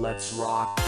Let's rock.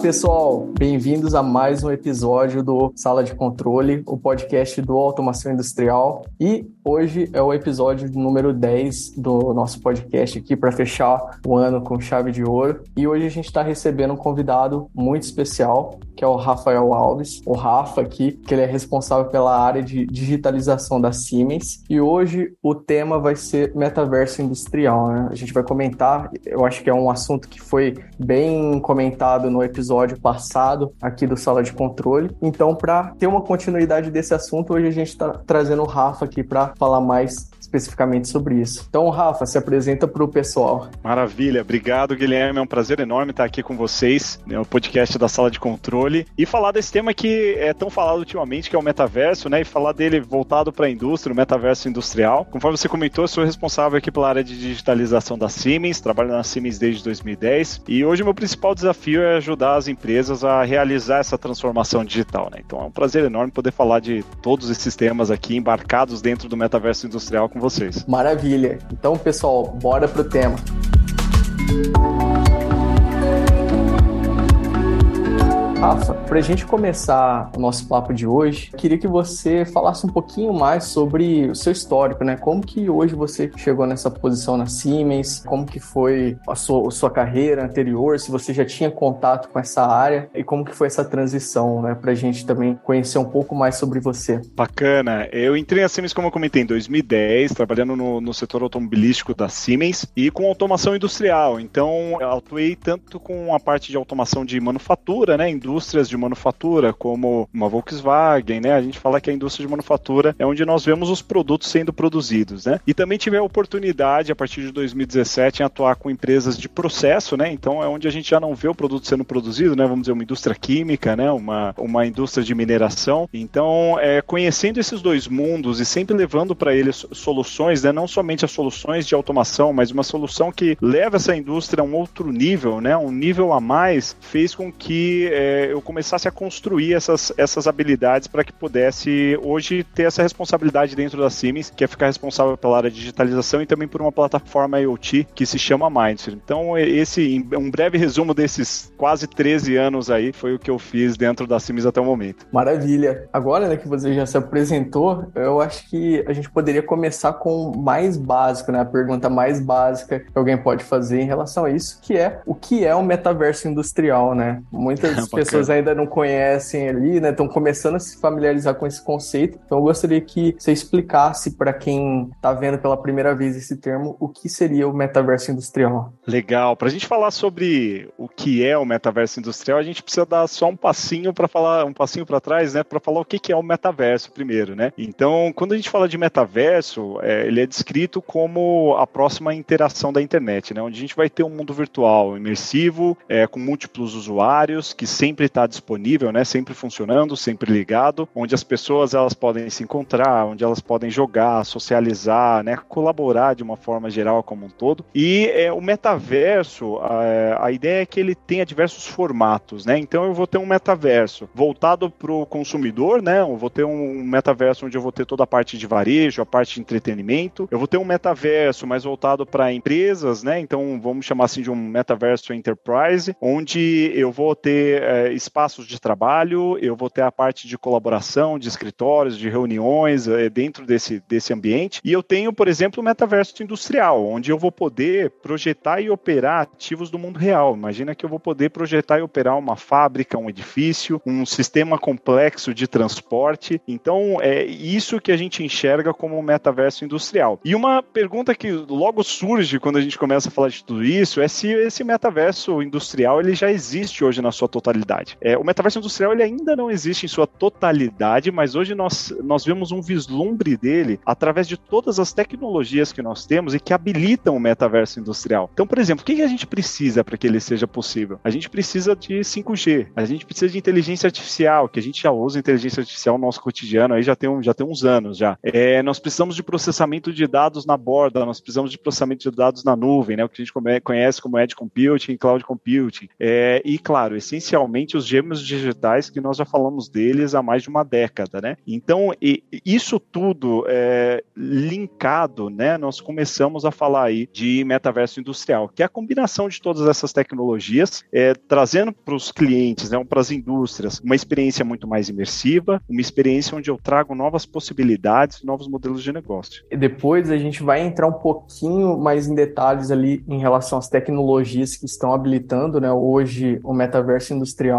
Pessoal, bem-vindos a mais um episódio do Sala de Controle, o podcast do Automação Industrial. E hoje é o episódio número 10 do nosso podcast aqui para fechar o ano com chave de ouro. E hoje a gente está recebendo um convidado muito especial, que é o Rafael Alves, o Rafa aqui, que ele é responsável pela área de digitalização da Siemens. E hoje o tema vai ser metaverso industrial. Né? A gente vai comentar, eu acho que é um assunto que foi bem comentado no episódio passado aqui do Sala de Controle. Então, para ter uma continuidade desse assunto, hoje a gente está trazendo o Rafa aqui para falar mais especificamente sobre isso. Então, Rafa, se apresenta para o pessoal. Maravilha, obrigado, Guilherme. É um prazer enorme estar aqui com vocês no podcast da Sala de Controle e falar desse tema que é tão falado ultimamente, que é o metaverso, né? E falar dele voltado para a indústria, o metaverso industrial. Conforme você comentou, eu sou responsável aqui pela área de digitalização da Siemens, trabalho na Siemens desde 2010 e hoje o meu principal desafio é ajudar as empresas a realizar essa transformação digital, né? Então é um prazer enorme poder falar de todos esses temas aqui embarcados dentro do metaverso industrial com vocês. Maravilha. Então, pessoal, bora pro tema. Rafa, para a gente começar o nosso papo de hoje, queria que você falasse um pouquinho mais sobre o seu histórico, né? Como que hoje você chegou nessa posição na Siemens, como que foi a sua, a sua carreira anterior, se você já tinha contato com essa área e como que foi essa transição, né? Para a gente também conhecer um pouco mais sobre você. Bacana. Eu entrei na Siemens, como eu comentei, em 2010, trabalhando no, no setor automobilístico da Siemens e com automação industrial. Então, eu atuei tanto com a parte de automação de manufatura, né? Indústrias de manufatura, como uma Volkswagen, né? A gente fala que a indústria de manufatura é onde nós vemos os produtos sendo produzidos, né? E também tive a oportunidade, a partir de 2017, em atuar com empresas de processo, né? Então é onde a gente já não vê o produto sendo produzido, né? Vamos dizer, uma indústria química, né? Uma, uma indústria de mineração. Então, é, conhecendo esses dois mundos e sempre levando para eles soluções, né? Não somente as soluções de automação, mas uma solução que leva essa indústria a um outro nível, né? Um nível a mais, fez com que é, eu começasse a construir essas, essas habilidades para que pudesse hoje ter essa responsabilidade dentro da Siemens, que é ficar responsável pela área de digitalização e também por uma plataforma IoT que se chama Mindsphere. Então, esse um breve resumo desses quase 13 anos aí foi o que eu fiz dentro da Siemens até o momento. Maravilha. Agora, né, que você já se apresentou, eu acho que a gente poderia começar com o mais básico, né, a pergunta mais básica que alguém pode fazer em relação a isso, que é o que é o metaverso industrial, né? Muitas pessoas pessoas ainda não conhecem ali, né? Estão começando a se familiarizar com esse conceito. Então eu gostaria que você explicasse para quem está vendo pela primeira vez esse termo o que seria o metaverso industrial. Legal. Para a gente falar sobre o que é o metaverso industrial, a gente precisa dar só um passinho para falar, um passinho para trás, né? Para falar o que é o metaverso primeiro, né? Então, quando a gente fala de metaverso, é, ele é descrito como a próxima interação da internet, né? Onde a gente vai ter um mundo virtual imersivo, é, com múltiplos usuários que sempre sempre está disponível, né? Sempre funcionando, sempre ligado, onde as pessoas elas podem se encontrar, onde elas podem jogar, socializar, né? Colaborar de uma forma geral como um todo. E é, o metaverso, a, a ideia é que ele tenha diversos formatos, né? Então eu vou ter um metaverso voltado para o consumidor, né? Eu vou ter um metaverso onde eu vou ter toda a parte de varejo, a parte de entretenimento. Eu vou ter um metaverso mais voltado para empresas, né? Então vamos chamar assim de um metaverso enterprise, onde eu vou ter é, espaços de trabalho, eu vou ter a parte de colaboração, de escritórios, de reuniões é, dentro desse, desse ambiente. E eu tenho, por exemplo, o metaverso industrial, onde eu vou poder projetar e operar ativos do mundo real. Imagina que eu vou poder projetar e operar uma fábrica, um edifício, um sistema complexo de transporte. Então, é isso que a gente enxerga como o metaverso industrial. E uma pergunta que logo surge quando a gente começa a falar de tudo isso é se esse metaverso industrial ele já existe hoje na sua totalidade realidade. É, o metaverso industrial ele ainda não existe em sua totalidade, mas hoje nós, nós vemos um vislumbre dele através de todas as tecnologias que nós temos e que habilitam o metaverso industrial. Então, por exemplo, o que a gente precisa para que ele seja possível? A gente precisa de 5G, a gente precisa de inteligência artificial, que a gente já usa inteligência artificial no nosso cotidiano aí já tem, um, já tem uns anos já. É, nós precisamos de processamento de dados na borda, nós precisamos de processamento de dados na nuvem, né, o que a gente conhece como edge computing, cloud computing. É, e, claro, essencialmente os gêmeos digitais que nós já falamos deles há mais de uma década, né? Então, isso tudo é, linkado, né, nós começamos a falar aí de metaverso industrial, que é a combinação de todas essas tecnologias, é, trazendo para os clientes, né, para as indústrias, uma experiência muito mais imersiva, uma experiência onde eu trago novas possibilidades, novos modelos de negócio. E depois a gente vai entrar um pouquinho mais em detalhes ali em relação às tecnologias que estão habilitando, né, hoje o metaverso industrial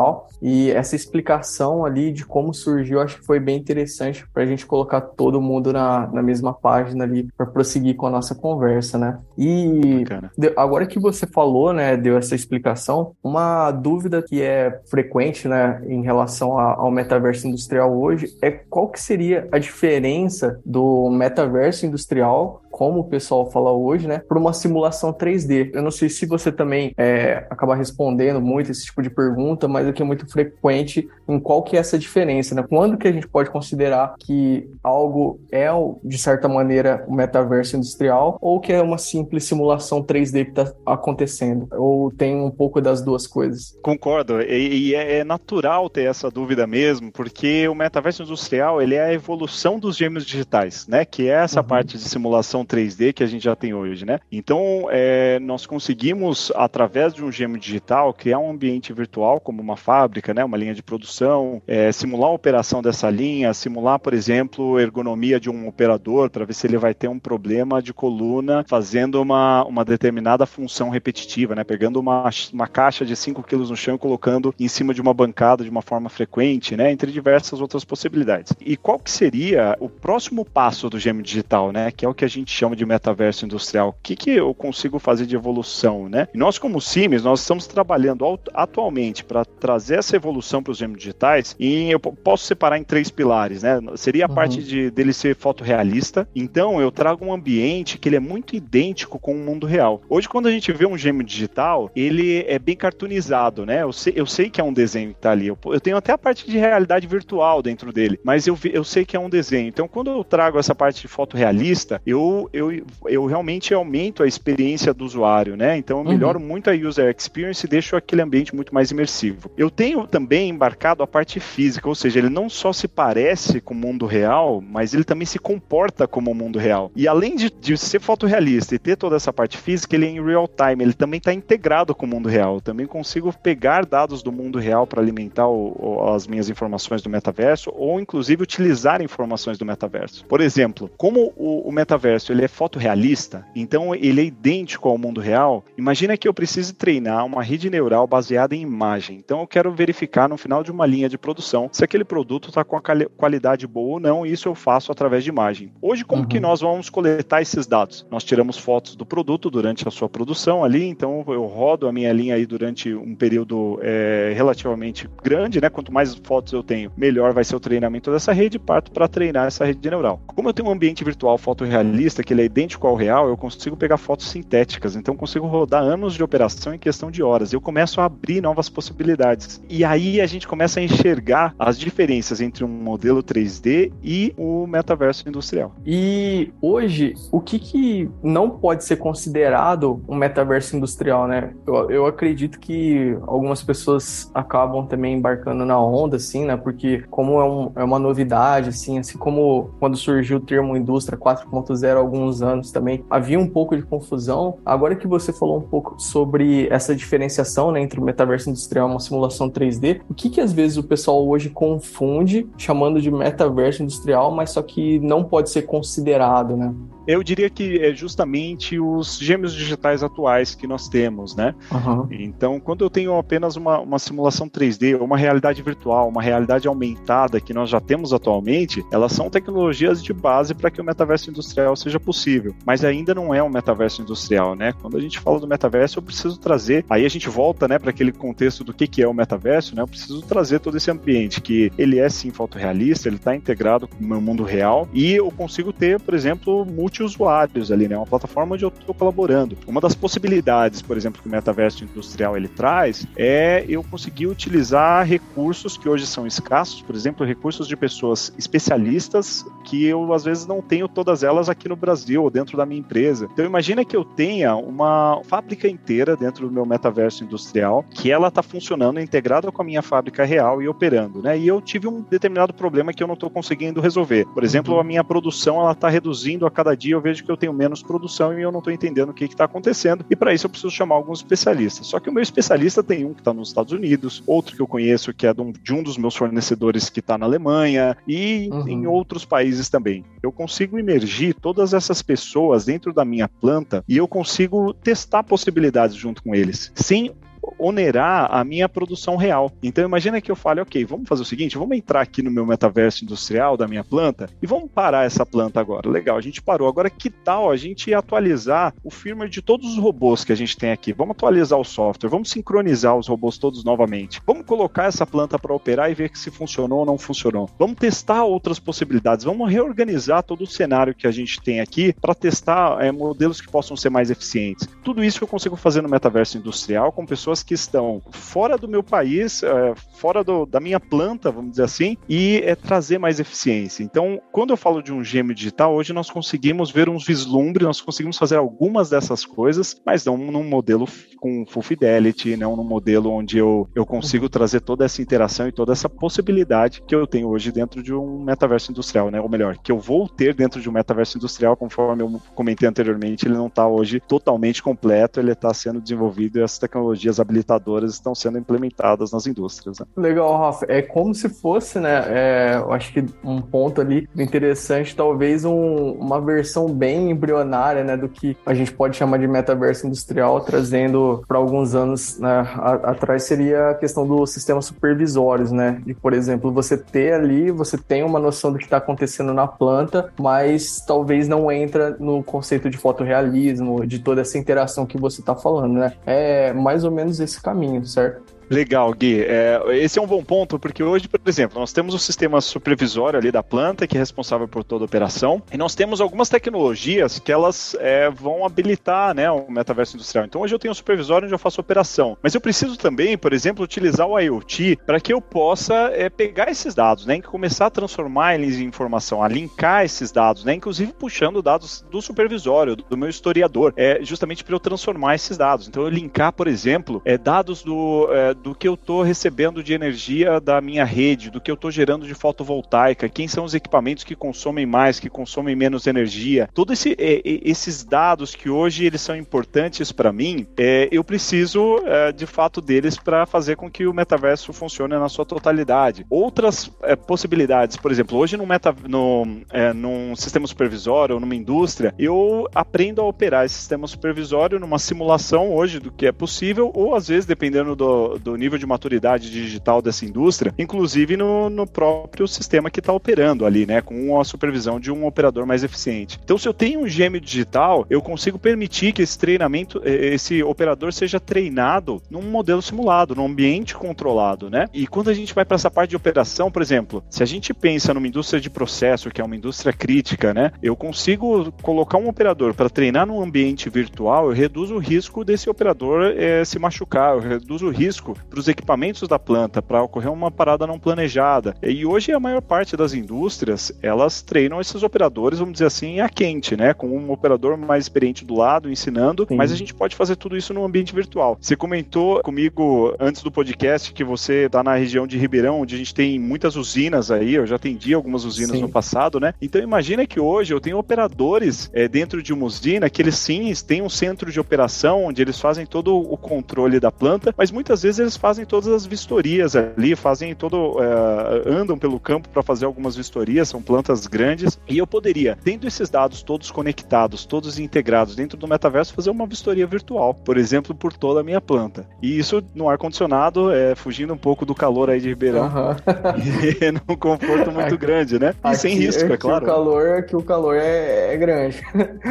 e essa explicação ali de como surgiu, acho que foi bem interessante para a gente colocar todo mundo na, na mesma página ali para prosseguir com a nossa conversa, né? E de, agora que você falou, né, deu essa explicação, uma dúvida que é frequente, né, em relação a, ao metaverso industrial hoje é qual que seria a diferença do metaverso industrial como o pessoal fala hoje, né, para uma simulação 3D. Eu não sei se você também é, acaba respondendo muito esse tipo de pergunta, mas aqui é muito frequente em qual que é essa diferença, né? Quando que a gente pode considerar que algo é, de certa maneira, um metaverso industrial ou que é uma simples simulação 3D que está acontecendo? Ou tem um pouco das duas coisas? Concordo, e, e é, é natural ter essa dúvida mesmo, porque o metaverso industrial ele é a evolução dos gêmeos digitais, né? Que é essa uhum. parte de simulação 3D que a gente já tem hoje, né? Então, é, nós conseguimos, através de um gêmeo digital, criar um ambiente virtual, como uma fábrica, né? Uma linha de produção, é, simular a operação dessa linha, simular, por exemplo, ergonomia de um operador, para ver se ele vai ter um problema de coluna fazendo uma, uma determinada função repetitiva, né? Pegando uma, uma caixa de 5 quilos no chão e colocando em cima de uma bancada de uma forma frequente, né? Entre diversas outras possibilidades. E qual que seria o próximo passo do gêmeo digital, né? Que é o que a gente gente chama de metaverso industrial. O que, que eu consigo fazer de evolução, né? E nós, como CIMES, nós estamos trabalhando atualmente para trazer essa evolução para os gêmeos digitais e eu posso separar em três pilares, né? Seria a uhum. parte de, dele ser fotorrealista. Então, eu trago um ambiente que ele é muito idêntico com o mundo real. Hoje, quando a gente vê um gêmeo digital, ele é bem cartoonizado, né? Eu sei, eu sei que é um desenho que está ali. Eu, eu, tenho até a parte de realidade virtual dentro dele, mas eu, eu sei que é um desenho. Então, quando eu trago essa parte de fotorrealista, eu eu, eu, realmente aumento a experiência do usuário, né? Então eu uhum. melhoro uhum. muito a user experience e deixo aquele ambiente muito mais imersivo. Eu tenho também embarcado a parte física, ou seja, ele não só se parece com o mundo real, mas ele também se comporta como o mundo real. E além de, de ser fotorrealista e ter toda essa parte física, ele é em real time, ele também está integrado com o mundo real. Eu também consigo pegar dados do mundo real para alimentar o, o, as minhas informações do metaverso, ou inclusive utilizar informações do metaverso. Por exemplo, como o, o metaverso ele é fotorrealista, então ele é idêntico ao mundo real. Imagina que eu preciso treinar uma rede neural baseada em imagem. Então eu quero verificar no final de uma linha de produção se aquele produto está com a qualidade boa ou não, e isso eu faço através de imagem. Hoje, como uhum. que nós vamos coletar esses dados? Nós tiramos fotos do produto durante a sua produção ali, então eu rodo a minha linha aí durante um período é, relativamente grande, né? Quanto mais fotos eu tenho, melhor vai ser o treinamento dessa rede, parto para treinar essa rede neural. Como eu tenho um ambiente virtual fotorrealista, que ele é idêntico ao real, eu consigo pegar fotos sintéticas, então consigo rodar anos de operação em questão de horas. Eu começo a abrir novas possibilidades. E aí a gente começa a enxergar as diferenças entre um modelo 3D e o metaverso industrial. E hoje, o que, que não pode ser considerado um metaverso industrial, né? Eu, eu acredito que algumas pessoas acabam também embarcando na onda, assim, né? Porque como é, um, é uma novidade, assim, assim como quando surgiu o termo indústria 4.0 alguns anos também havia um pouco de confusão. Agora que você falou um pouco sobre essa diferenciação né, entre o metaverso industrial e uma simulação 3D, o que, que às vezes o pessoal hoje confunde chamando de metaverso industrial, mas só que não pode ser considerado, né? Eu diria que é justamente os gêmeos digitais atuais que nós temos, né? Uhum. Então, quando eu tenho apenas uma, uma simulação 3D, uma realidade virtual, uma realidade aumentada que nós já temos atualmente, elas são tecnologias de base para que o metaverso industrial seja possível. Mas ainda não é um metaverso industrial, né? Quando a gente fala do metaverso, eu preciso trazer, aí a gente volta, né, para aquele contexto do que, que é o metaverso, né? Eu preciso trazer todo esse ambiente que ele é sim fotorrealista, ele está integrado com o meu mundo real e eu consigo ter, por exemplo, multiusuários ali, né? Uma plataforma onde eu estou colaborando. Uma das possibilidades, por exemplo, que o metaverso industrial ele traz é eu conseguir utilizar recursos que hoje são escassos, por exemplo, recursos de pessoas especialistas que eu às vezes não tenho todas elas aqui no Brasil ou dentro da minha empresa. Então imagina que eu tenha uma fábrica inteira dentro do meu metaverso industrial que ela está funcionando integrada com a minha fábrica real e operando, né? E eu tive um determinado problema que eu não estou conseguindo resolver. Por exemplo, a minha produção ela está reduzindo a cada dia. Eu vejo que eu tenho menos produção e eu não estou entendendo o que está acontecendo. E para isso eu preciso chamar alguns especialistas. Só que o meu especialista tem um que está nos Estados Unidos, outro que eu conheço que é de um, de um dos meus fornecedores que está na Alemanha e uhum. em outros países também. Eu consigo emergir todas essas pessoas dentro da minha planta e eu consigo testar possibilidades junto com eles, sem onerar a minha produção real. Então imagina que eu fale, ok, vamos fazer o seguinte, vamos entrar aqui no meu metaverso industrial da minha planta e vamos parar essa planta agora. Legal, a gente parou. Agora que tal a gente atualizar o firmware de todos os robôs que a gente tem aqui? Vamos atualizar o software, vamos sincronizar os robôs todos novamente. Vamos colocar essa planta para operar e ver se funcionou ou não funcionou. Vamos testar outras possibilidades, vamos reorganizar todo o cenário que a gente tem aqui para testar é, modelos que possam ser mais eficientes. Tudo isso eu consigo fazer no metaverso industrial com pessoas pessoas que estão fora do meu país, é, fora do, da minha planta, vamos dizer assim, e é, trazer mais eficiência. Então, quando eu falo de um gêmeo digital, hoje nós conseguimos ver uns vislumbres, nós conseguimos fazer algumas dessas coisas, mas não num modelo com full fidelity, não num modelo onde eu, eu consigo trazer toda essa interação e toda essa possibilidade que eu tenho hoje dentro de um metaverso industrial, né? Ou melhor, que eu vou ter dentro de um metaverso industrial, conforme eu comentei anteriormente, ele não está hoje totalmente completo, ele está sendo desenvolvido e as tecnologias habilitadoras estão sendo implementadas nas indústrias. Né? Legal, Rafa. É como se fosse, né? É, eu acho que um ponto ali interessante, talvez um, uma versão bem embrionária, né, do que a gente pode chamar de metaverso industrial, trazendo para alguns anos né, atrás seria a questão dos sistemas supervisórios, né? De, por exemplo, você ter ali, você tem uma noção do que está acontecendo na planta, mas talvez não entra no conceito de fotorrealismo, de toda essa interação que você está falando, né? É mais ou menos menos esse caminho, certo? Legal, Gui. É, esse é um bom ponto, porque hoje, por exemplo, nós temos o sistema supervisório ali da planta, que é responsável por toda a operação, e nós temos algumas tecnologias que elas é, vão habilitar né, o metaverso industrial. Então, hoje eu tenho um supervisório onde eu faço operação, mas eu preciso também, por exemplo, utilizar o IoT para que eu possa é, pegar esses dados, né, e começar a transformar eles em informação, a linkar esses dados, né, inclusive puxando dados do supervisório, do meu historiador, é, justamente para eu transformar esses dados. Então, eu linkar, por exemplo, é, dados do é, do que eu estou recebendo de energia da minha rede, do que eu estou gerando de fotovoltaica, quem são os equipamentos que consomem mais, que consomem menos energia. Todos esse, é, esses dados que hoje eles são importantes para mim, é, eu preciso é, de fato deles para fazer com que o metaverso funcione na sua totalidade. Outras é, possibilidades, por exemplo, hoje no meta, no, é, num sistema supervisório ou numa indústria, eu aprendo a operar esse sistema supervisório numa simulação hoje do que é possível, ou às vezes, dependendo do, do do nível de maturidade digital dessa indústria, inclusive no, no próprio sistema que está operando ali, né, com a supervisão de um operador mais eficiente. Então, se eu tenho um gêmeo digital, eu consigo permitir que esse treinamento, eh, esse operador seja treinado num modelo simulado, num ambiente controlado, né? E quando a gente vai para essa parte de operação, por exemplo, se a gente pensa numa indústria de processo, que é uma indústria crítica, né? Eu consigo colocar um operador para treinar num ambiente virtual, eu reduzo o risco desse operador é, se machucar, eu reduzo o risco para os equipamentos da planta para ocorrer uma parada não planejada. E hoje a maior parte das indústrias elas treinam esses operadores, vamos dizer assim, a quente, né? Com um operador mais experiente do lado ensinando, Sim. mas a gente pode fazer tudo isso no ambiente virtual. Você comentou comigo antes do podcast que você está na região de Ribeirão, onde a gente tem muitas usinas aí. Eu já atendi algumas usinas sim. no passado, né? Então imagina que hoje eu tenho operadores é, dentro de uma usina que eles sim têm um centro de operação onde eles fazem todo o controle da planta, mas muitas vezes eles fazem todas as vistorias ali, fazem todo. Uh, andam pelo campo para fazer algumas vistorias, são plantas grandes. E eu poderia, tendo esses dados todos conectados, todos integrados dentro do metaverso, fazer uma vistoria virtual, por exemplo, por toda a minha planta. E isso no ar-condicionado, é, fugindo um pouco do calor aí de Ribeirão. Uhum. e num conforto muito grande, né? E aqui, sem risco, é claro. O calor, que o calor é, é grande.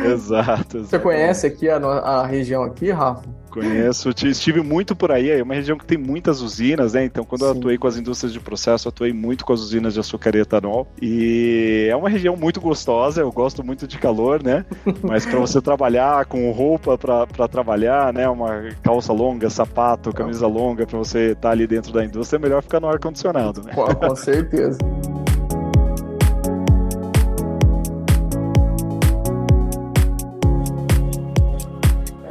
Exato. Você conhece aqui a, a região aqui, Rafa? Conheço, estive muito por aí, é uma região que tem muitas usinas, né? Então, quando Sim. eu atuei com as indústrias de processo, atuei muito com as usinas de açúcar e etanol. E é uma região muito gostosa, eu gosto muito de calor, né? Mas para você trabalhar com roupa para trabalhar, né? Uma calça longa, sapato, camisa longa, para você estar tá ali dentro da indústria, é melhor ficar no ar-condicionado, né? Com certeza.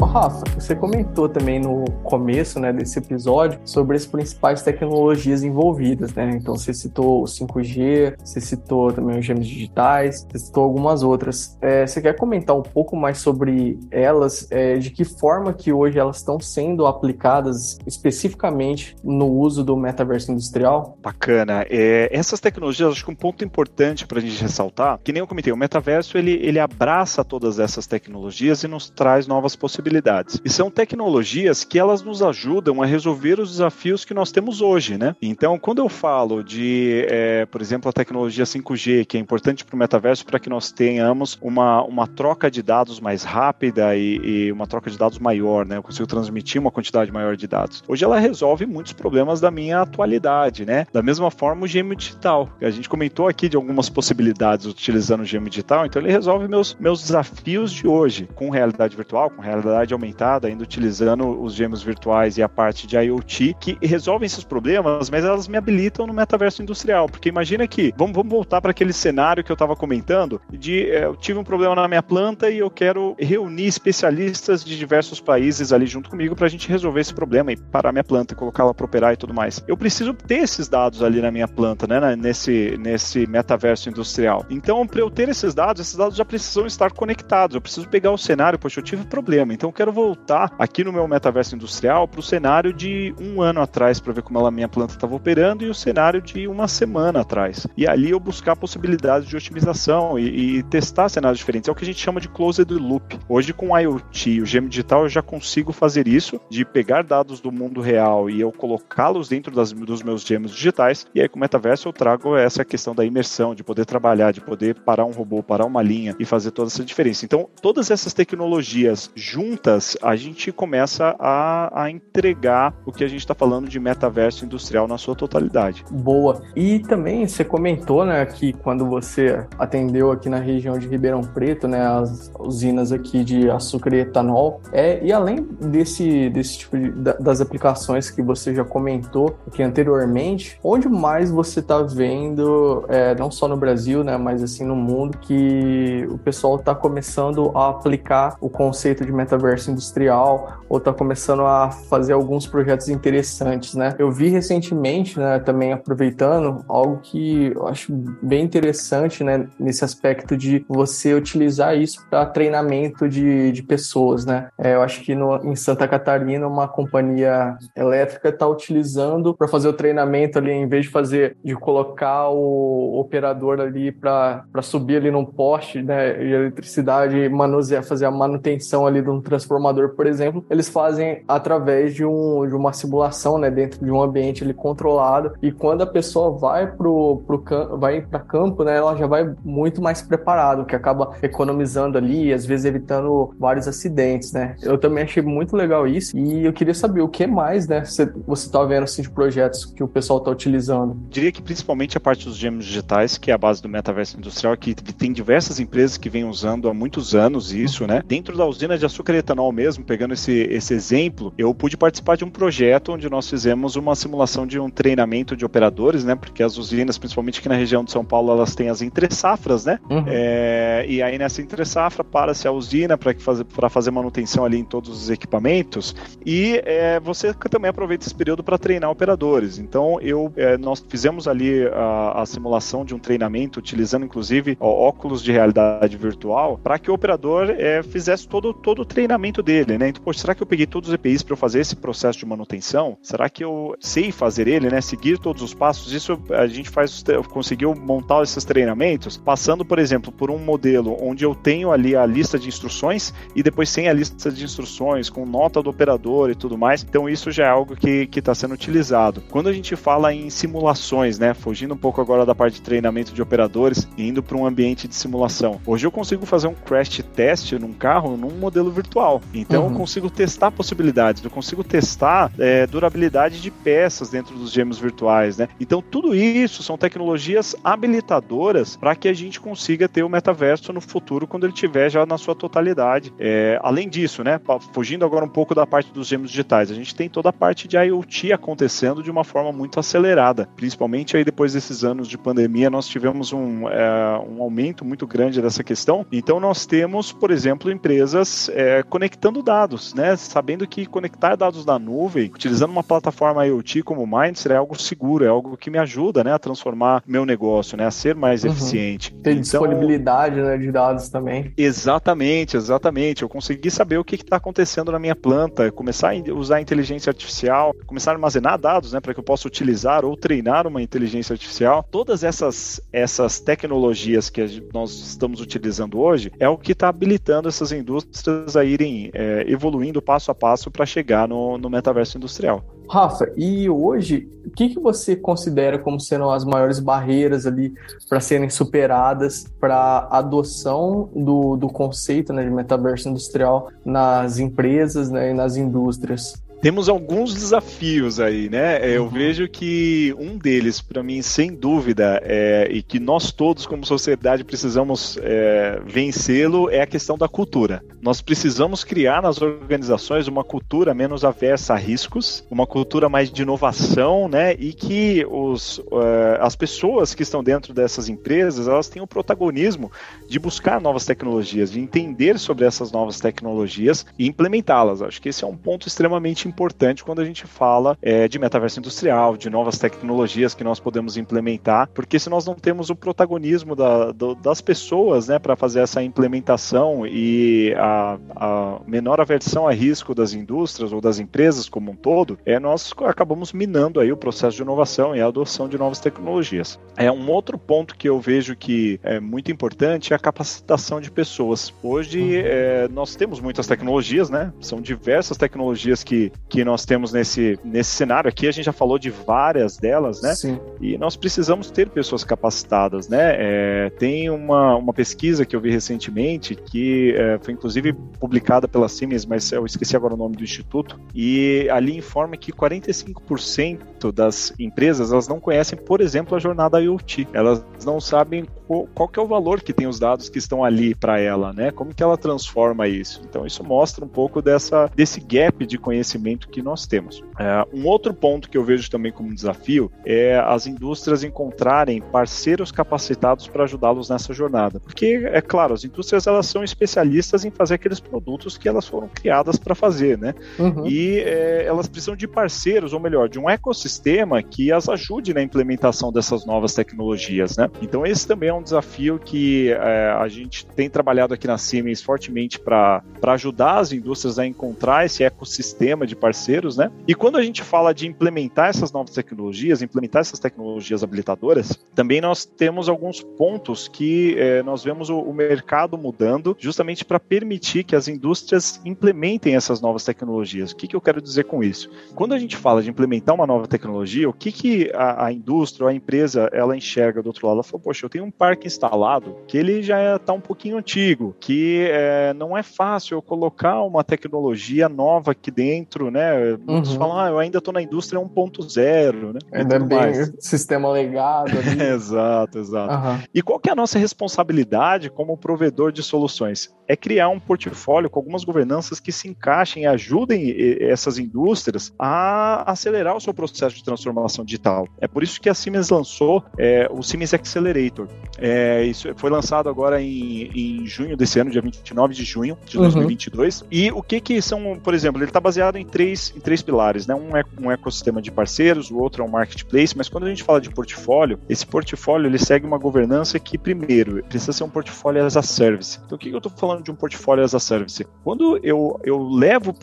Rafa, você comentou também no começo né, desse episódio sobre as principais tecnologias envolvidas, né? Então você citou o 5G, você citou também os gêmeos digitais, você citou algumas outras. É, você quer comentar um pouco mais sobre elas, é, de que forma que hoje elas estão sendo aplicadas especificamente no uso do metaverso industrial? Bacana. É, essas tecnologias, acho que um ponto importante para a gente ressaltar, que nem eu comentei, o metaverso ele, ele abraça todas essas tecnologias e nos traz novas possibilidades possibilidades. E são tecnologias que elas nos ajudam a resolver os desafios que nós temos hoje, né? Então, quando eu falo de, é, por exemplo, a tecnologia 5G, que é importante para o metaverso para que nós tenhamos uma, uma troca de dados mais rápida e, e, uma troca de dados maior, né? Eu consigo transmitir uma quantidade maior de dados. Hoje ela resolve muitos problemas da minha atualidade, né? Da mesma forma, o gêmeo digital. A gente comentou aqui de algumas possibilidades utilizando o gêmeo digital, então ele resolve meus, meus desafios de hoje com realidade virtual, com realidade realidade aumentada, ainda utilizando os gêmeos virtuais e a parte de IoT, que resolvem esses problemas, mas elas me habilitam no metaverso industrial. Porque imagina que, vamos, vamos voltar para aquele cenário que eu estava comentando, de é, eu tive um problema na minha planta e eu quero reunir especialistas de diversos países ali junto comigo para a gente resolver esse problema e parar minha planta, colocá-la para operar e tudo mais. Eu preciso ter esses dados ali na minha planta, né, nesse, nesse metaverso industrial. Então, para eu ter esses dados, esses dados já precisam estar conectados. Eu preciso pegar o cenário, poxa, eu tive problema, então quero voltar aqui no meu metaverso industrial para o cenário de um ano atrás para ver como a minha planta estava operando e o cenário de uma semana atrás. E ali eu buscar possibilidades de otimização e, e testar cenários diferentes. É o que a gente chama de closed loop. Hoje com IoT e o GEM digital eu já consigo fazer isso, de pegar dados do mundo real e eu colocá-los dentro das, dos meus gêmeos digitais. E aí com o metaverso eu trago essa questão da imersão, de poder trabalhar, de poder parar um robô, parar uma linha e fazer toda essa diferença. Então todas essas tecnologias juntas a gente começa a, a entregar o que a gente está falando de metaverso industrial na sua totalidade. Boa. E também você comentou, né, que quando você atendeu aqui na região de Ribeirão Preto, né, as usinas aqui de açúcar e etanol, é, e além desse, desse tipo de, das aplicações que você já comentou aqui anteriormente, onde mais você está vendo, é, não só no Brasil, né, mas assim no mundo, que o pessoal está começando a aplicar o conceito de metaverso comércio industrial ou está começando a fazer alguns projetos interessantes, né? Eu vi recentemente, né, também aproveitando, algo que eu acho bem interessante, né, nesse aspecto de você utilizar isso para treinamento de, de pessoas, né? É, eu acho que no, em Santa Catarina uma companhia elétrica está utilizando para fazer o treinamento ali, em vez de fazer, de colocar o operador ali para subir ali num poste, né, de eletricidade, manusear, fazer a manutenção ali de um transformador transformador, por exemplo, eles fazem através de, um, de uma simulação, né, dentro de um ambiente ali controlado. E quando a pessoa vai pro, pro vai para campo, né, ela já vai muito mais preparado, que acaba economizando ali, às vezes evitando vários acidentes, né? Eu também achei muito legal isso e eu queria saber o que mais, né, você, você tá vendo assim de projetos que o pessoal tá utilizando. Diria que principalmente a parte dos gêmeos digitais, que é a base do metaverso industrial, que tem diversas empresas que vêm usando há muitos anos isso, né? Dentro da usina de açúcar e etanol mesmo, pegando esse, esse exemplo, eu pude participar de um projeto onde nós fizemos uma simulação de um treinamento de operadores, né? Porque as usinas, principalmente aqui na região de São Paulo, elas têm as entre-safras, né? Uhum. É, e aí nessa entre-safra para-se a usina para fazer, fazer manutenção ali em todos os equipamentos e é, você também aproveita esse período para treinar operadores. Então eu, é, nós fizemos ali a, a, simulação de um treinamento utilizando inclusive ó, óculos de realidade virtual para que o operador é, fizesse todo, todo o treinamento dele, né? Então, poxa, será que eu peguei todos os EPIs para fazer esse processo de manutenção? Será que eu sei fazer ele, né? Seguir todos os passos? Isso a gente faz, conseguiu montar esses treinamentos, passando, por exemplo, por um modelo onde eu tenho ali a lista de instruções e depois sem a lista de instruções, com nota do operador e tudo mais. Então, isso já é algo que está sendo utilizado. Quando a gente fala em simulações, né? Fugindo um pouco agora da parte de treinamento de operadores e indo para um ambiente de simulação. Hoje eu consigo fazer um crash test num carro num modelo virtual. Então uhum. eu consigo testar possibilidades, eu consigo testar é, durabilidade de peças dentro dos gêmeos virtuais, né? Então tudo isso são tecnologias habilitadoras para que a gente consiga ter o metaverso no futuro quando ele tiver já na sua totalidade. É, além disso, né? Fugindo agora um pouco da parte dos gêmeos digitais, a gente tem toda a parte de IoT acontecendo de uma forma muito acelerada, principalmente aí depois desses anos de pandemia nós tivemos um, é, um aumento muito grande dessa questão. Então nós temos, por exemplo, empresas é, conectando dados, né? Sabendo que conectar dados na nuvem, utilizando uma plataforma IoT como o Mindster é algo seguro, é algo que me ajuda, né, a transformar meu negócio, né, a ser mais uhum. eficiente. Tem então, disponibilidade né, de dados também. Exatamente, exatamente. Eu consegui saber o que está acontecendo na minha planta, começar a usar a inteligência artificial, começar a armazenar dados, né, para que eu possa utilizar ou treinar uma inteligência artificial. Todas essas essas tecnologias que nós estamos utilizando hoje é o que está habilitando essas indústrias a irem é, evoluindo passo a passo para chegar no, no metaverso industrial. Rafa, e hoje, o que, que você considera como sendo as maiores barreiras ali para serem superadas para a adoção do, do conceito né, de metaverso industrial nas empresas né, e nas indústrias? Temos alguns desafios aí, né? É, eu uhum. vejo que um deles, para mim, sem dúvida, é, e que nós todos, como sociedade, precisamos é, vencê-lo, é a questão da cultura. Nós precisamos criar nas organizações uma cultura menos aversa a riscos, uma cultura mais de inovação, né? E que os, uh, as pessoas que estão dentro dessas empresas, elas tenham o protagonismo de buscar novas tecnologias, de entender sobre essas novas tecnologias e implementá-las. Acho que esse é um ponto extremamente importante quando a gente fala é, de metaverso industrial, de novas tecnologias que nós podemos implementar, porque se nós não temos o protagonismo da, do, das pessoas né, para fazer essa implementação e a, a, menor aversão a risco das indústrias ou das empresas como um todo, é, nós acabamos minando aí o processo de inovação e a adoção de novas tecnologias. É um outro ponto que eu vejo que é muito importante é a capacitação de pessoas. Hoje uhum. é, nós temos muitas tecnologias, né? São diversas tecnologias que que nós temos nesse, nesse cenário aqui. A gente já falou de várias delas, né? Sim. E nós precisamos ter pessoas capacitadas, né? É, tem uma, uma pesquisa que eu vi recentemente que é, foi inclusive publicada pela Siemens, mas eu esqueci agora o nome do instituto, e ali informa que 45% das empresas elas não conhecem, por exemplo, a jornada IoT. Elas não sabem qual, que é o valor que tem os dados que estão ali para ela, né? Como que ela transforma isso? Então isso mostra um pouco dessa, desse gap de conhecimento conhecimento que nós temos. É, um outro ponto que eu vejo também como desafio é as indústrias encontrarem parceiros capacitados para ajudá-los nessa jornada. Porque, é claro, as indústrias elas são especialistas em fazer aqueles produtos que elas foram criadas para fazer, né? Uhum. E é, elas precisam de parceiros, ou melhor, de um ecossistema que as ajude na implementação dessas novas tecnologias, né? Então, esse também é um desafio que é, a gente tem trabalhado aqui na Siemens fortemente para ajudar as indústrias a encontrar esse ecossistema de parceiros, né? E quando a gente fala de implementar essas novas tecnologias, implementar essas tecnologias habilitadoras, também nós temos alguns pontos que é, nós vemos o, o, mercado mudando justamente para permitir que as indústrias implementem essas novas tecnologias. O que, que eu quero dizer com isso? Quando a gente fala de implementar uma nova tecnologia, o que, que a, a indústria a empresa ela enxerga do outro lado? Ela fala, poxa, eu tenho um parque instalado que ele já está um pouquinho antigo, que é, não é fácil eu colocar uma tecnologia nova aqui dentro, né? Muitos uhum. falam, ah, eu ainda estou na indústria 1.0, né? Ainda é bem mais. sistema legado. exato, exato. Uhum. E qual que é a nossa responsabilidade como provedor de soluções? É criar um portfólio com algumas governanças que se encaixem e ajudem essas indústrias a acelerar o seu processo de transformação digital. É por isso que a Siemens lançou é, o Siemens Accelerator. É, isso foi lançado agora em, em junho desse ano, dia 29 de junho de 2022. Uhum. E o que que são, por exemplo, ele está baseado em três, em três pilares, né? Um é um ecossistema de parceiros, o outro é um marketplace, mas quando a gente fala de portfólio, esse portfólio ele segue uma governança que, primeiro, precisa ser um portfólio as a service. Então, o que, que eu estou falando de um portfólio as a service? Quando eu, eu levo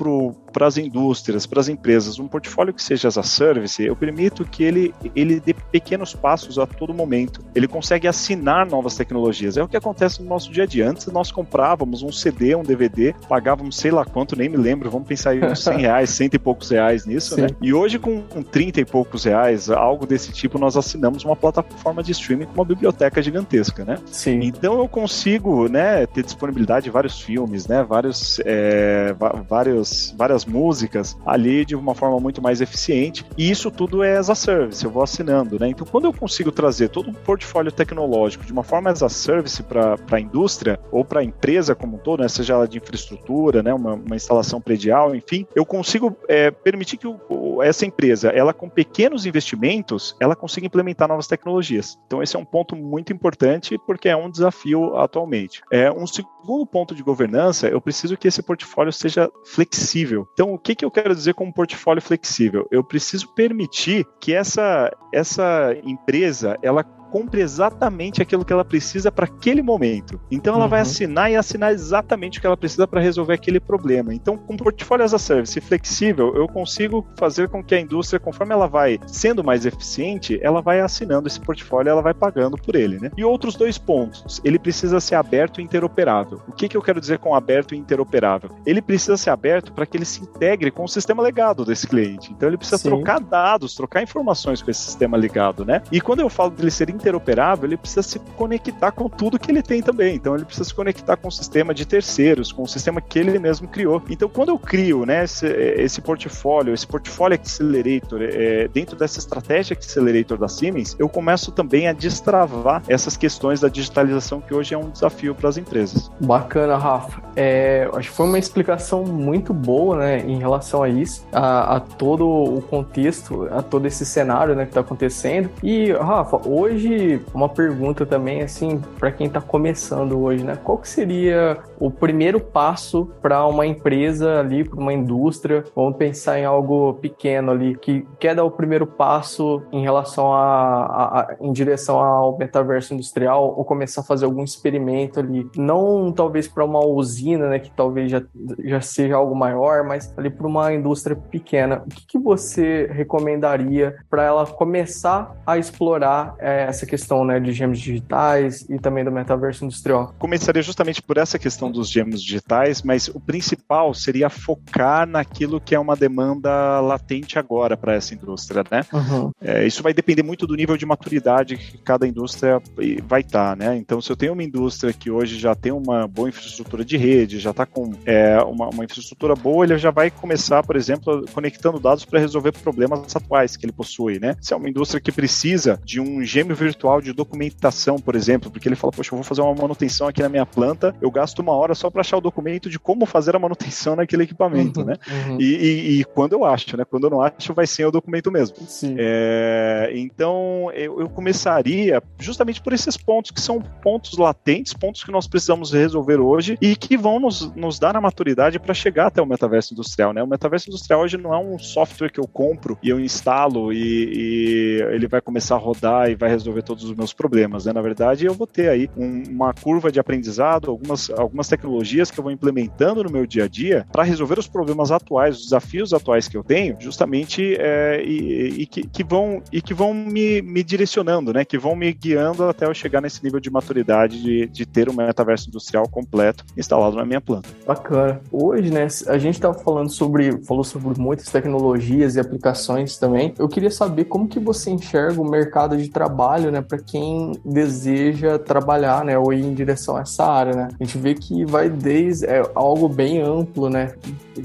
para as indústrias, para as empresas, um portfólio que seja as a service, eu permito que ele, ele dê pequenos passos a todo momento. Ele consegue assinar novas tecnologias. É o que acontece no nosso dia a dia. Antes nós comprávamos um CD, um DVD, pagávamos sei lá quanto, nem me lembro, vamos pensar em uns 100 reais, cento e poucos reais nisso, Sim. né? E hoje com, com 30 e poucos reais, algo desse tipo, nós assinamos uma plataforma de streaming com uma biblioteca gigantesca, né? Sim. Então eu consigo, né, ter disponibilidade de vários filmes, né, vários, é, vários, várias músicas ali de uma forma muito mais eficiente. E isso tudo é as a service, eu vou assinando, né? Então quando eu consigo trazer todo um portfólio tecnológico de uma forma as a service para a indústria ou para a empresa como um todo, né, seja ela de infraestrutura, né, uma, uma instalação predial, enfim, eu consigo é, permitir que o, essa empresa, ela com pequenos investimentos, ela consiga implementar novas tecnologias. Então esse é um ponto muito importante porque é um desafio atualmente. É um segundo ponto de governança, eu preciso que esse portfólio seja flexível. Então o que, que eu quero dizer com um portfólio flexível? Eu preciso permitir que essa essa empresa ela compre exatamente aquilo que ela precisa para aquele momento. Então ela uhum. vai assinar e assinar exatamente o que ela precisa para resolver aquele problema. Então, com portfólio as a service flexível, eu consigo fazer com que a indústria, conforme ela vai sendo mais eficiente, ela vai assinando esse portfólio, ela vai pagando por ele, né? E outros dois pontos, ele precisa ser aberto e interoperável. O que, que eu quero dizer com aberto e interoperável? Ele precisa ser aberto para que ele se integre com o sistema legado desse cliente. Então ele precisa Sim. trocar dados, trocar informações com esse sistema ligado, né? E quando eu falo dele ser interoperável, ele precisa se conectar com tudo que ele tem também. Então ele precisa se conectar com o sistema de terceiros, com o sistema que ele mesmo criou. Então quando eu crio né, esse, esse portfólio, esse portfólio Accelerator, é, dentro dessa estratégia Accelerator da Siemens, eu começo também a destravar essas questões da digitalização que hoje é um desafio para as empresas. Bacana, Rafa. É, acho que foi uma explicação muito boa né, em relação a isso, a, a todo o contexto, a todo esse cenário né, que está acontecendo. E, Rafa, hoje uma pergunta também, assim, para quem está começando hoje, né? Qual que seria o primeiro passo para uma empresa ali, para uma indústria? Vamos pensar em algo pequeno ali, que quer dar o primeiro passo em relação a, a, a em direção ao metaverso industrial ou começar a fazer algum experimento ali, não talvez para uma usina, né, que talvez já, já seja algo maior, mas ali para uma indústria pequena. O que, que você recomendaria para ela começar a explorar é, essa questão né, de gêmeos digitais e também do metaverso industrial? Começaria justamente por essa questão dos gêmeos digitais, mas o principal seria focar naquilo que é uma demanda latente agora para essa indústria, né? Uhum. É, isso vai depender muito do nível de maturidade que cada indústria vai estar, tá, né? Então, se eu tenho uma indústria que hoje já tem uma boa infraestrutura de rede, já está com é, uma, uma infraestrutura boa, ele já vai começar, por exemplo, conectando dados para resolver problemas atuais que ele possui, né? Se é uma indústria que precisa de um gêmeo virtual de documentação, por exemplo, porque ele fala, poxa, eu vou fazer uma manutenção aqui na minha planta, eu gasto uma hora só para achar o documento de como fazer a manutenção naquele equipamento, uhum, né? Uhum. E, e, e, quando eu acho, né? Quando eu não acho, vai ser o documento mesmo. É, então, eu, eu começaria justamente por esses pontos que são pontos latentes, pontos que nós precisamos resolver hoje e que vão nos, nos dar a maturidade para chegar até o metaverso industrial, né? O metaverso industrial hoje não é um software que eu compro e eu instalo e, e ele vai começar a rodar e vai resolver todos os meus problemas, né? Na verdade, eu vou ter aí um, uma curva de aprendizado, algumas, algumas tecnologias que eu vou implementando no meu dia a dia para resolver os problemas atuais, os desafios atuais que eu tenho, justamente é, e, e que, que, vão e que vão me, me direcionando, né? Que vão me guiando até eu chegar nesse nível de maturidade de, de ter um metaverso industrial completo instalado na minha planta. Bacana. Hoje, né? A gente estava falando sobre falou sobre muitas tecnologias e aplicações também. Eu queria saber como que você enxerga o mercado de trabalho, né? né, para quem deseja trabalhar, né, ou ir em direção a essa área, né. A gente vê que vai desde é algo bem amplo, né,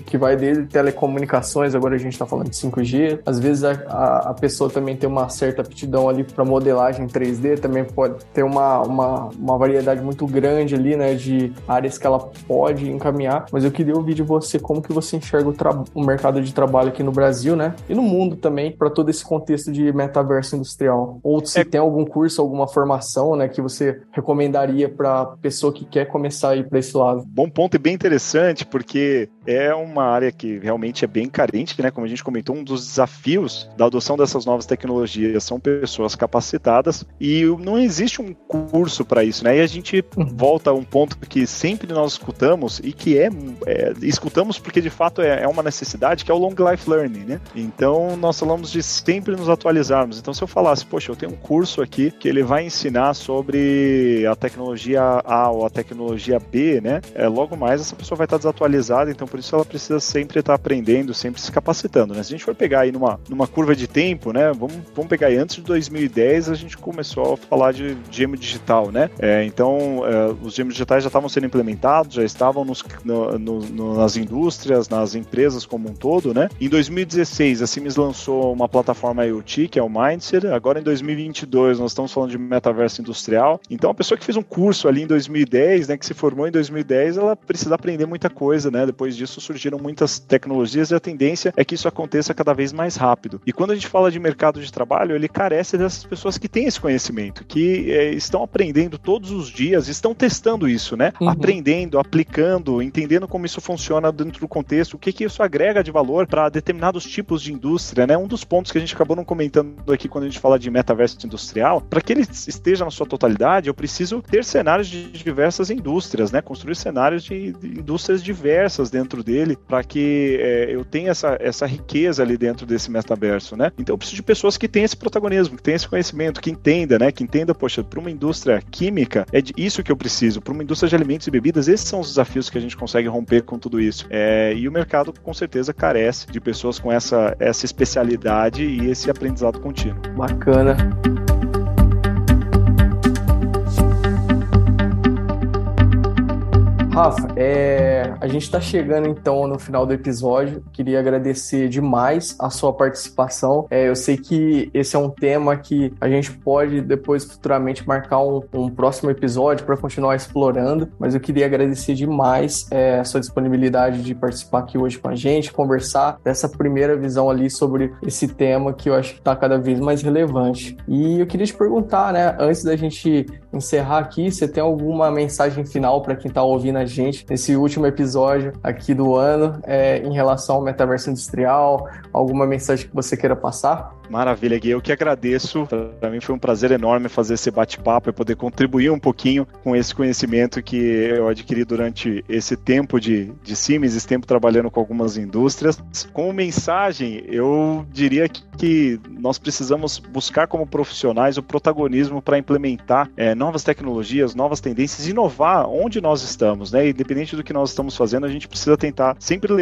que vai desde telecomunicações, agora a gente está falando de 5G. Às vezes a, a, a, pessoa também tem uma certa aptidão ali para modelagem 3D, também pode ter uma, uma, uma variedade muito grande ali, né, de áreas que ela pode encaminhar. Mas eu queria ouvir de você como que você enxerga o, o mercado de trabalho aqui no Brasil, né, e no mundo também, para todo esse contexto de metaverso industrial. Ou se é... tem algum algum curso, alguma formação, né, que você recomendaria para pessoa que quer começar a ir para esse lado? Bom ponto e bem interessante, porque é uma área que realmente é bem carente, né? Como a gente comentou, um dos desafios da adoção dessas novas tecnologias são pessoas capacitadas e não existe um curso para isso, né? E a gente uhum. volta a um ponto que sempre nós escutamos e que é, é escutamos porque de fato é, é, uma necessidade, que é o long life learning, né? Então nós falamos de sempre nos atualizarmos. Então se eu falasse, poxa, eu tenho um curso aqui que ele vai ensinar sobre a tecnologia A ou a tecnologia B, né? É, logo mais essa pessoa vai estar desatualizada, então por isso ela precisa sempre estar aprendendo, sempre se capacitando, né? Se a gente for pegar aí numa, numa curva de tempo, né? Vamos, vamos pegar aí, antes de 2010 a gente começou a falar de gêmeo digital, né? É, então, é, os gêmeos digitais já estavam sendo implementados, já estavam nos, no, no, nas indústrias, nas empresas como um todo, né? Em 2016, a Siemens lançou uma plataforma IoT, que é o Mindset. Agora, em 2022, nós estamos falando de metaverso industrial. Então, a pessoa que fez um curso ali em 2010, né, que se formou em 2010, ela precisa aprender muita coisa, né? Depois disso surgiram muitas tecnologias e a tendência é que isso aconteça cada vez mais rápido. E quando a gente fala de mercado de trabalho, ele carece dessas pessoas que têm esse conhecimento, que é, estão aprendendo todos os dias, estão testando isso, né? Uhum. Aprendendo, aplicando, entendendo como isso funciona dentro do contexto, o que, que isso agrega de valor para determinados tipos de indústria, né? Um dos pontos que a gente acabou não comentando aqui quando a gente fala de metaverso industrial, para que ele esteja na sua totalidade, eu preciso ter cenários de diversas indústrias, né? Construir cenários de, de indústrias diversas dentro dele, para que é, eu tenha essa, essa riqueza ali dentro desse metaverso, né? Então eu preciso de pessoas que tenham esse protagonismo, que tenham esse conhecimento, que entenda, né? Que entenda, poxa, para uma indústria química, é isso que eu preciso. Para uma indústria de alimentos e bebidas, esses são os desafios que a gente consegue romper com tudo isso. É, e o mercado, com certeza, carece de pessoas com essa, essa especialidade e esse aprendizado contínuo. Bacana. Rafa, é, a gente está chegando então no final do episódio. Queria agradecer demais a sua participação. É, eu sei que esse é um tema que a gente pode depois futuramente marcar um, um próximo episódio para continuar explorando, mas eu queria agradecer demais é, a sua disponibilidade de participar aqui hoje com a gente, conversar dessa primeira visão ali sobre esse tema que eu acho que está cada vez mais relevante. E eu queria te perguntar, né, antes da gente encerrar aqui, você tem alguma mensagem final para quem está ouvindo a gente nesse último episódio aqui do ano é, em relação ao metaverso industrial? Alguma mensagem que você queira passar? Maravilha, Gui. Eu que agradeço. Para mim foi um prazer enorme fazer esse bate-papo e poder contribuir um pouquinho com esse conhecimento que eu adquiri durante esse tempo de, de Siemens, esse tempo trabalhando com algumas indústrias. Como mensagem, eu diria que, que nós precisamos buscar como profissionais o protagonismo para implementar é, novas tecnologias, novas tendências, inovar onde nós estamos, né? Independente do que nós estamos fazendo, a gente precisa tentar sempre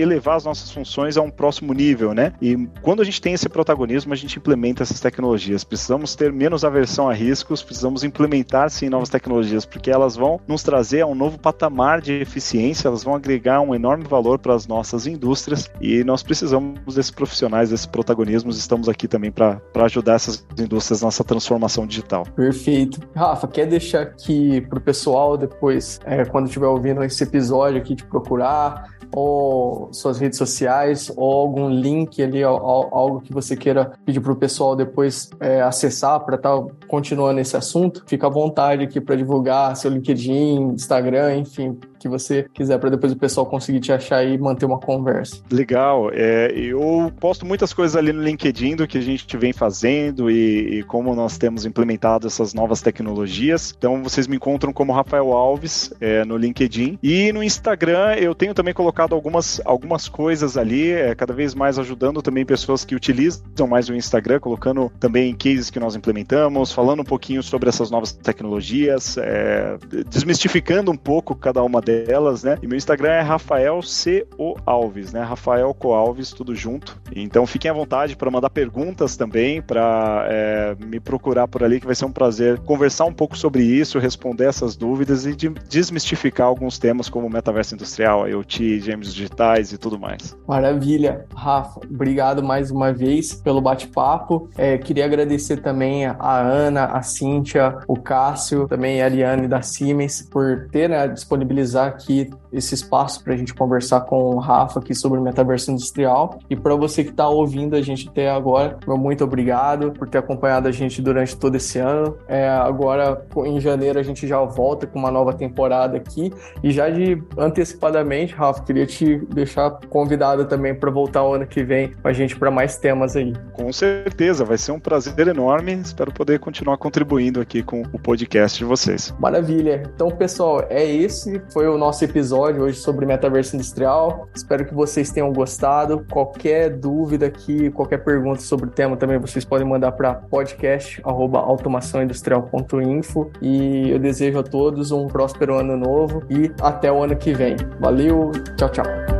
elevar as nossas funções a um próximo nível, né? E quando a gente tem esse protagonismo mesmo a gente implementa essas tecnologias. Precisamos ter menos aversão a riscos, precisamos implementar sim novas tecnologias, porque elas vão nos trazer a um novo patamar de eficiência, elas vão agregar um enorme valor para as nossas indústrias e nós precisamos desses profissionais, desses protagonismos. Estamos aqui também para ajudar essas indústrias nessa transformação digital. Perfeito. Rafa, quer deixar aqui para o pessoal depois, é, quando estiver ouvindo esse episódio aqui, te procurar? Ou suas redes sociais, ou algum link ali, algo que você queira pedir para o pessoal depois é, acessar para estar tá continuando esse assunto, fica à vontade aqui para divulgar seu LinkedIn, Instagram, enfim, que você quiser para depois o pessoal conseguir te achar e manter uma conversa. Legal. É, eu posto muitas coisas ali no LinkedIn do que a gente vem fazendo e, e, como nós temos implementado essas novas tecnologias. Então vocês me encontram como Rafael Alves é, no LinkedIn. E no Instagram eu tenho também colocado algumas, algumas coisas ali, é, cada vez mais ajudando também pessoas que utilizam mais o Instagram, colocando também cases que nós implementamos, falando um pouquinho sobre essas novas tecnologias, é, desmistificando um pouco cada uma delas, né? E meu Instagram é Rafael C. O Alves, né? Rafael Coalves, tudo junto. Então fiquem à vontade para mandar perguntas também, para é, me procurar por ali, que vai ser um prazer conversar um pouco sobre isso, responder essas dúvidas e de desmistificar alguns temas como metaverso industrial, IoT, games digitais e tudo mais. Maravilha. Rafa, obrigado mais uma vez pelo bate-papo. É, queria agradecer também a Ana, a Cíntia, o Cássio, também a Ariane da Siemens por ter né, disponibilizado disponibilizar aqui esse espaço para a gente conversar com o Rafa aqui sobre metaverso industrial. E para você que está ouvindo a gente até agora, meu muito obrigado por ter acompanhado a gente durante todo esse ano. É, agora, em janeiro, a gente já volta com uma nova temporada aqui. E já de antecipadamente, Rafa, queria te deixar convidado também para voltar o ano que vem com a gente para mais temas aí. Com certeza, vai ser um prazer enorme. Espero poder continuar contribuindo aqui com o podcast de vocês. Maravilha. Então, pessoal, é esse foi o nosso episódio hoje sobre metaverso industrial. Espero que vocês tenham gostado. Qualquer dúvida aqui, qualquer pergunta sobre o tema também vocês podem mandar para podcast@automaçãoindustrial.info e eu desejo a todos um próspero ano novo e até o ano que vem. Valeu, tchau, tchau.